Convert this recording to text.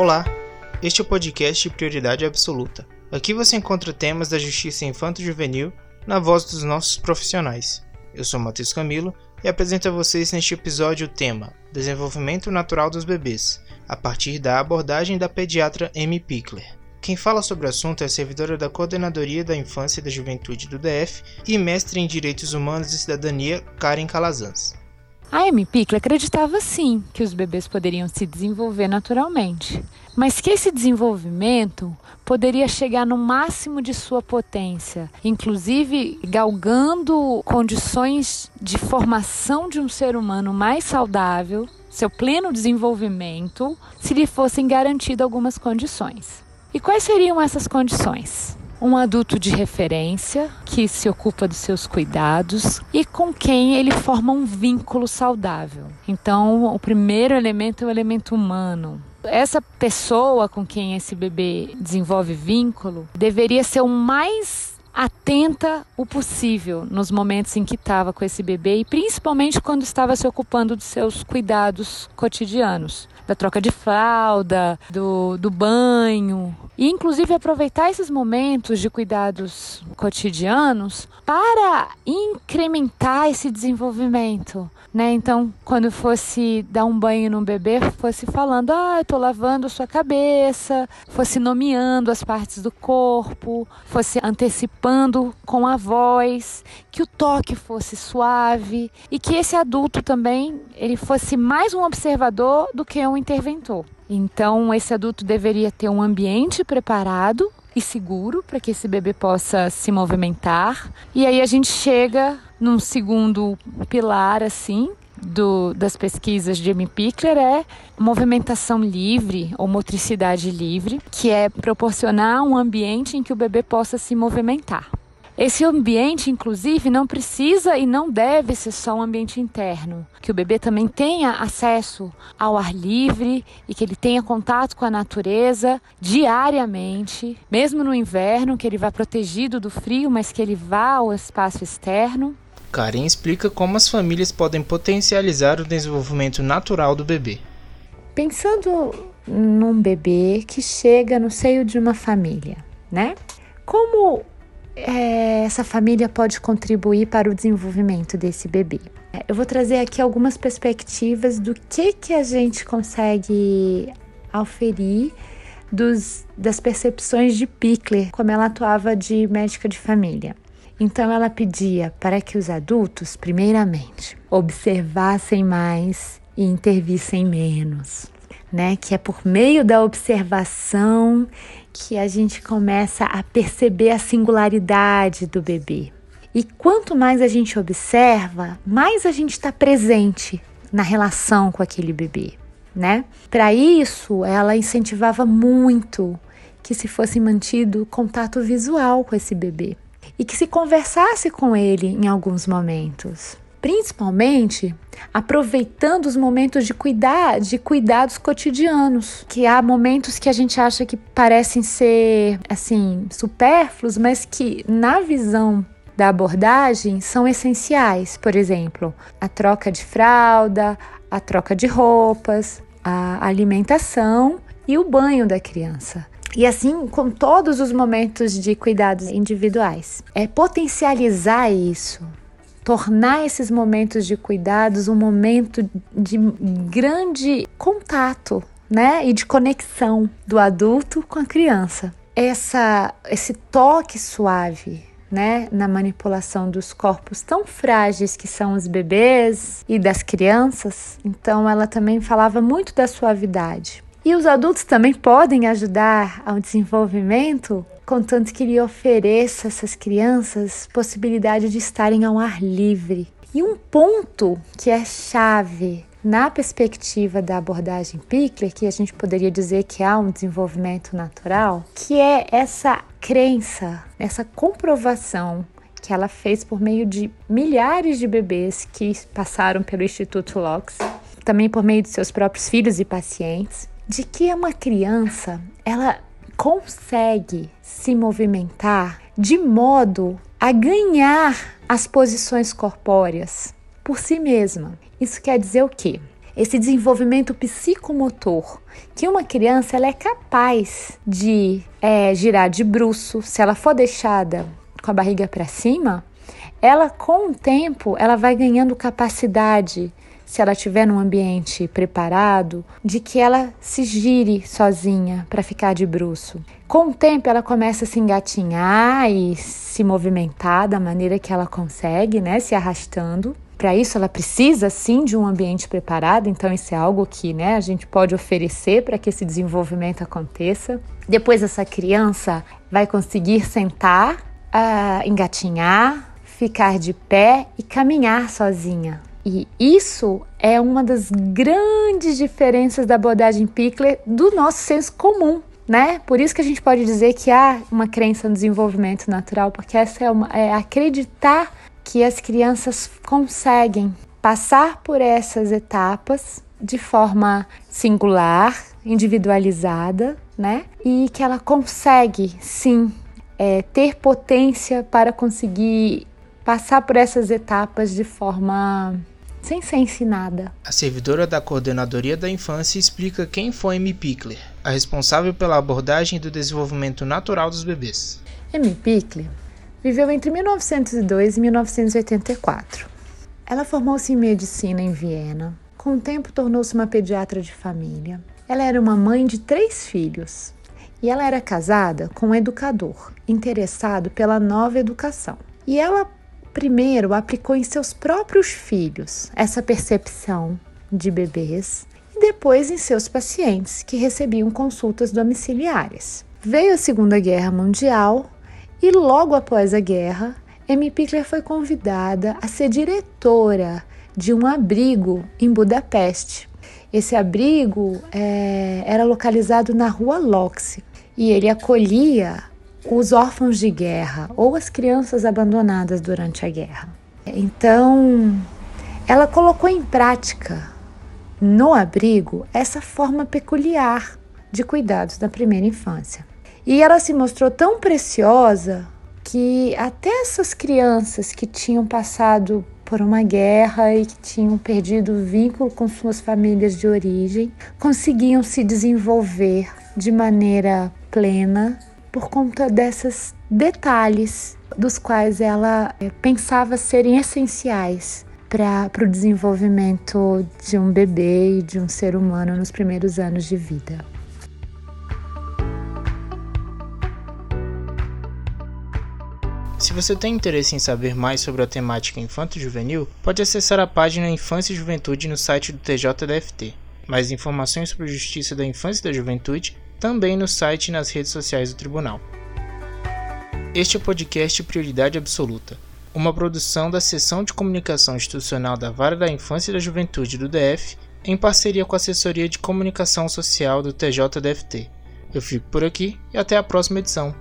Olá, este é o podcast Prioridade Absoluta. Aqui você encontra temas da justiça infanto-juvenil na voz dos nossos profissionais. Eu sou Matheus Camilo e apresento a vocês neste episódio o tema Desenvolvimento Natural dos Bebês, a partir da abordagem da pediatra Amy Pickler. Quem fala sobre o assunto é servidora da Coordenadoria da Infância e da Juventude do DF e mestre em Direitos Humanos e Cidadania, Karen Calazans. A Amy Pickler acreditava sim que os bebês poderiam se desenvolver naturalmente, mas que esse desenvolvimento poderia chegar no máximo de sua potência, inclusive galgando condições de formação de um ser humano mais saudável, seu pleno desenvolvimento, se lhe fossem garantidas algumas condições. E quais seriam essas condições? Um adulto de referência que se ocupa dos seus cuidados e com quem ele forma um vínculo saudável. Então, o primeiro elemento é o elemento humano. Essa pessoa com quem esse bebê desenvolve vínculo deveria ser o mais atenta o possível nos momentos em que estava com esse bebê e principalmente quando estava se ocupando dos seus cuidados cotidianos da troca de fralda, do, do banho. E inclusive aproveitar esses momentos de cuidados cotidianos para incrementar esse desenvolvimento. Né? Então, quando fosse dar um banho no bebê, fosse falando, ah, eu tô lavando a sua cabeça, fosse nomeando as partes do corpo, fosse antecipando com a voz, que o toque fosse suave e que esse adulto também ele fosse mais um observador do que um interventor. Então, esse adulto deveria ter um ambiente preparado e seguro para que esse bebê possa se movimentar. E aí a gente chega num segundo pilar assim do, das pesquisas de Amy Pickler é movimentação livre ou motricidade livre, que é proporcionar um ambiente em que o bebê possa se movimentar. Esse ambiente, inclusive, não precisa e não deve ser só um ambiente interno, que o bebê também tenha acesso ao ar livre e que ele tenha contato com a natureza diariamente, mesmo no inverno, que ele vá protegido do frio, mas que ele vá ao espaço externo. Karen explica como as famílias podem potencializar o desenvolvimento natural do bebê. Pensando num bebê que chega no seio de uma família, né? Como é, essa família pode contribuir para o desenvolvimento desse bebê. Eu vou trazer aqui algumas perspectivas do que, que a gente consegue auferir dos, das percepções de Pickler, como ela atuava de médica de família. Então, ela pedia para que os adultos, primeiramente, observassem mais e intervissem menos né? Que é por meio da observação que a gente começa a perceber a singularidade do bebê. E quanto mais a gente observa, mais a gente está presente na relação com aquele bebê, né? Para isso, ela incentivava muito que se fosse mantido contato visual com esse bebê e que se conversasse com ele em alguns momentos principalmente aproveitando os momentos de cuidar, de cuidados cotidianos, que há momentos que a gente acha que parecem ser assim supérfluos, mas que na visão da abordagem são essenciais. Por exemplo, a troca de fralda, a troca de roupas, a alimentação e o banho da criança. E assim com todos os momentos de cuidados individuais. É potencializar isso, tornar esses momentos de cuidados um momento de grande contato, né, e de conexão do adulto com a criança. Essa esse toque suave, né, na manipulação dos corpos tão frágeis que são os bebês e das crianças. Então ela também falava muito da suavidade. E os adultos também podem ajudar ao desenvolvimento, contanto que lhe ofereça a essas crianças possibilidade de estarem ao ar livre. E um ponto que é chave na perspectiva da abordagem Pickler, que a gente poderia dizer que há um desenvolvimento natural, que é essa crença, essa comprovação que ela fez por meio de milhares de bebês que passaram pelo Instituto Locks, também por meio de seus próprios filhos e pacientes, de que uma criança ela consegue se movimentar de modo a ganhar as posições corpóreas por si mesma. Isso quer dizer o quê? esse desenvolvimento psicomotor, que uma criança ela é capaz de é, girar de bruço, se ela for deixada com a barriga para cima, ela com o tempo ela vai ganhando capacidade se ela estiver num ambiente preparado, de que ela se gire sozinha para ficar de bruço. Com o tempo, ela começa a se engatinhar e se movimentar da maneira que ela consegue, né, se arrastando. Para isso, ela precisa sim de um ambiente preparado, então isso é algo que né, a gente pode oferecer para que esse desenvolvimento aconteça. Depois, essa criança vai conseguir sentar, uh, engatinhar, ficar de pé e caminhar sozinha. E isso é uma das grandes diferenças da abordagem Pickler do nosso senso comum, né? Por isso que a gente pode dizer que há uma crença no desenvolvimento natural, porque essa é, uma, é acreditar que as crianças conseguem passar por essas etapas de forma singular, individualizada, né? E que ela consegue sim é, ter potência para conseguir passar por essas etapas de forma sem ser ensinada. A servidora da Coordenadoria da Infância explica quem foi Amy Pickler, a responsável pela abordagem do desenvolvimento natural dos bebês. Amy Pickler viveu entre 1902 e 1984. Ela formou-se em medicina em Viena. Com o tempo, tornou-se uma pediatra de família. Ela era uma mãe de três filhos e ela era casada com um educador interessado pela nova educação. E ela primeiro aplicou em seus próprios filhos essa percepção de bebês e depois em seus pacientes que recebiam consultas domiciliares. Veio a Segunda Guerra Mundial e logo após a guerra, Amy Pickler foi convidada a ser diretora de um abrigo em Budapeste. Esse abrigo é, era localizado na rua Loxi e ele acolhia os órfãos de guerra ou as crianças abandonadas durante a guerra. Então, ela colocou em prática no abrigo essa forma peculiar de cuidados da primeira infância. E ela se mostrou tão preciosa que até essas crianças que tinham passado por uma guerra e que tinham perdido o vínculo com suas famílias de origem conseguiam se desenvolver de maneira plena por conta desses detalhes dos quais ela eh, pensava serem essenciais para o desenvolvimento de um bebê e de um ser humano nos primeiros anos de vida. Se você tem interesse em saber mais sobre a temática infanto-juvenil, pode acessar a página Infância e Juventude no site do TJDFT. Mais informações sobre a Justiça da Infância e da Juventude também no site e nas redes sociais do Tribunal. Este é o podcast Prioridade Absoluta, uma produção da Seção de Comunicação Institucional da Vara da Infância e da Juventude do DF, em parceria com a Assessoria de Comunicação Social do TJDFT. Eu fico por aqui e até a próxima edição.